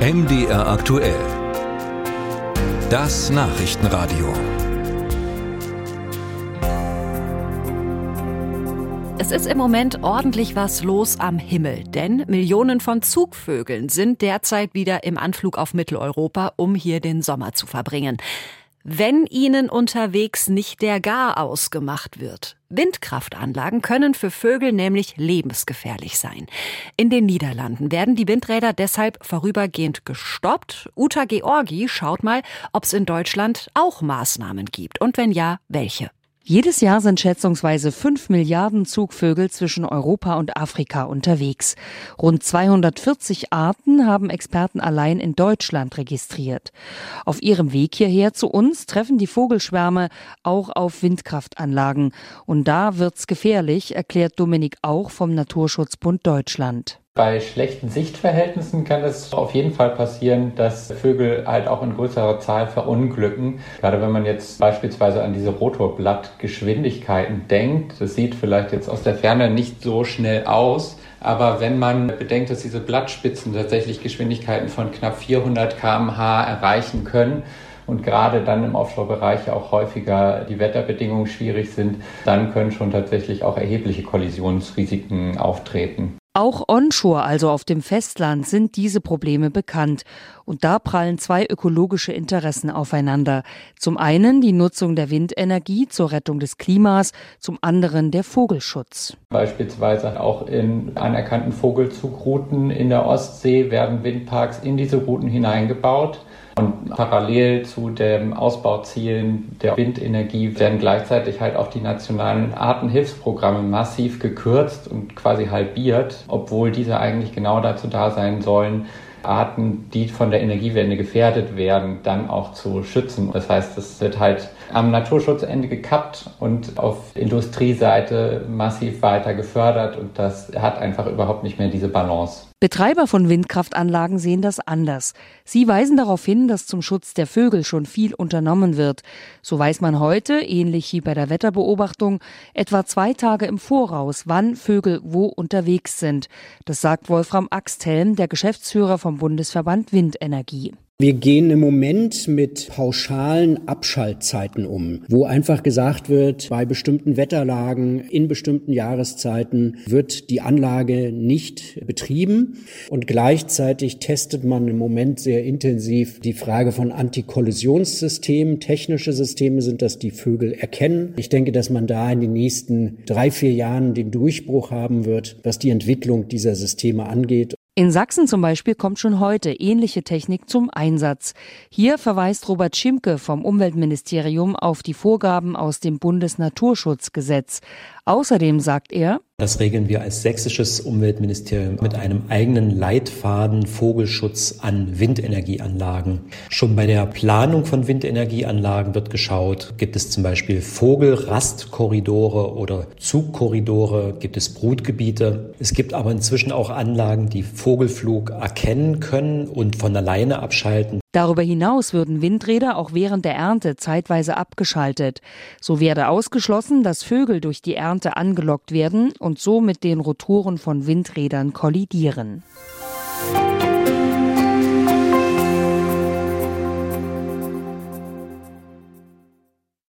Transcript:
MDR aktuell. Das Nachrichtenradio. Es ist im Moment ordentlich was los am Himmel, denn Millionen von Zugvögeln sind derzeit wieder im Anflug auf Mitteleuropa, um hier den Sommer zu verbringen wenn ihnen unterwegs nicht der Garaus gemacht wird. Windkraftanlagen können für Vögel nämlich lebensgefährlich sein. In den Niederlanden werden die Windräder deshalb vorübergehend gestoppt. Uta Georgi schaut mal, ob es in Deutschland auch Maßnahmen gibt und wenn ja, welche. Jedes Jahr sind schätzungsweise fünf Milliarden Zugvögel zwischen Europa und Afrika unterwegs. Rund 240 Arten haben Experten allein in Deutschland registriert. Auf ihrem Weg hierher zu uns treffen die Vogelschwärme auch auf Windkraftanlagen. Und da wird's gefährlich, erklärt Dominik auch vom Naturschutzbund Deutschland. Bei schlechten Sichtverhältnissen kann es auf jeden Fall passieren, dass Vögel halt auch in größerer Zahl verunglücken. Gerade wenn man jetzt beispielsweise an diese Rotorblattgeschwindigkeiten denkt, das sieht vielleicht jetzt aus der Ferne nicht so schnell aus. Aber wenn man bedenkt, dass diese Blattspitzen tatsächlich Geschwindigkeiten von knapp 400 kmh erreichen können, und gerade dann im Offshore-Bereich auch häufiger die Wetterbedingungen schwierig sind, dann können schon tatsächlich auch erhebliche Kollisionsrisiken auftreten. Auch onshore, also auf dem Festland, sind diese Probleme bekannt. Und da prallen zwei ökologische Interessen aufeinander. Zum einen die Nutzung der Windenergie zur Rettung des Klimas, zum anderen der Vogelschutz. Beispielsweise auch in anerkannten Vogelzugrouten in der Ostsee werden Windparks in diese Routen hineingebaut. Und parallel zu den Ausbauzielen der Windenergie werden gleichzeitig halt auch die nationalen Artenhilfsprogramme massiv gekürzt und quasi halbiert, obwohl diese eigentlich genau dazu da sein sollen, Arten, die von der Energiewende gefährdet werden, dann auch zu schützen. Das heißt, es wird halt am Naturschutzende gekappt und auf Industrieseite massiv weiter gefördert und das hat einfach überhaupt nicht mehr diese Balance. Betreiber von Windkraftanlagen sehen das anders. Sie weisen darauf hin, dass zum Schutz der Vögel schon viel unternommen wird. So weiß man heute, ähnlich wie bei der Wetterbeobachtung, etwa zwei Tage im Voraus, wann Vögel wo unterwegs sind. Das sagt Wolfram Axthelm, der Geschäftsführer vom Bundesverband Windenergie. Wir gehen im Moment mit pauschalen Abschaltzeiten um, wo einfach gesagt wird, bei bestimmten Wetterlagen, in bestimmten Jahreszeiten wird die Anlage nicht betrieben. Und gleichzeitig testet man im Moment sehr intensiv die Frage von Antikollisionssystemen. Technische Systeme sind das, die Vögel erkennen. Ich denke, dass man da in den nächsten drei, vier Jahren den Durchbruch haben wird, was die Entwicklung dieser Systeme angeht. In Sachsen zum Beispiel kommt schon heute ähnliche Technik zum Einsatz. Hier verweist Robert Schimke vom Umweltministerium auf die Vorgaben aus dem Bundesnaturschutzgesetz. Außerdem sagt er, das regeln wir als sächsisches Umweltministerium mit einem eigenen Leitfaden Vogelschutz an Windenergieanlagen. Schon bei der Planung von Windenergieanlagen wird geschaut, gibt es zum Beispiel Vogelrastkorridore oder Zugkorridore, gibt es Brutgebiete. Es gibt aber inzwischen auch Anlagen, die Vogelflug erkennen können und von alleine abschalten. Darüber hinaus würden Windräder auch während der Ernte zeitweise abgeschaltet. So werde ausgeschlossen, dass Vögel durch die Ernte angelockt werden und so mit den Rotoren von Windrädern kollidieren.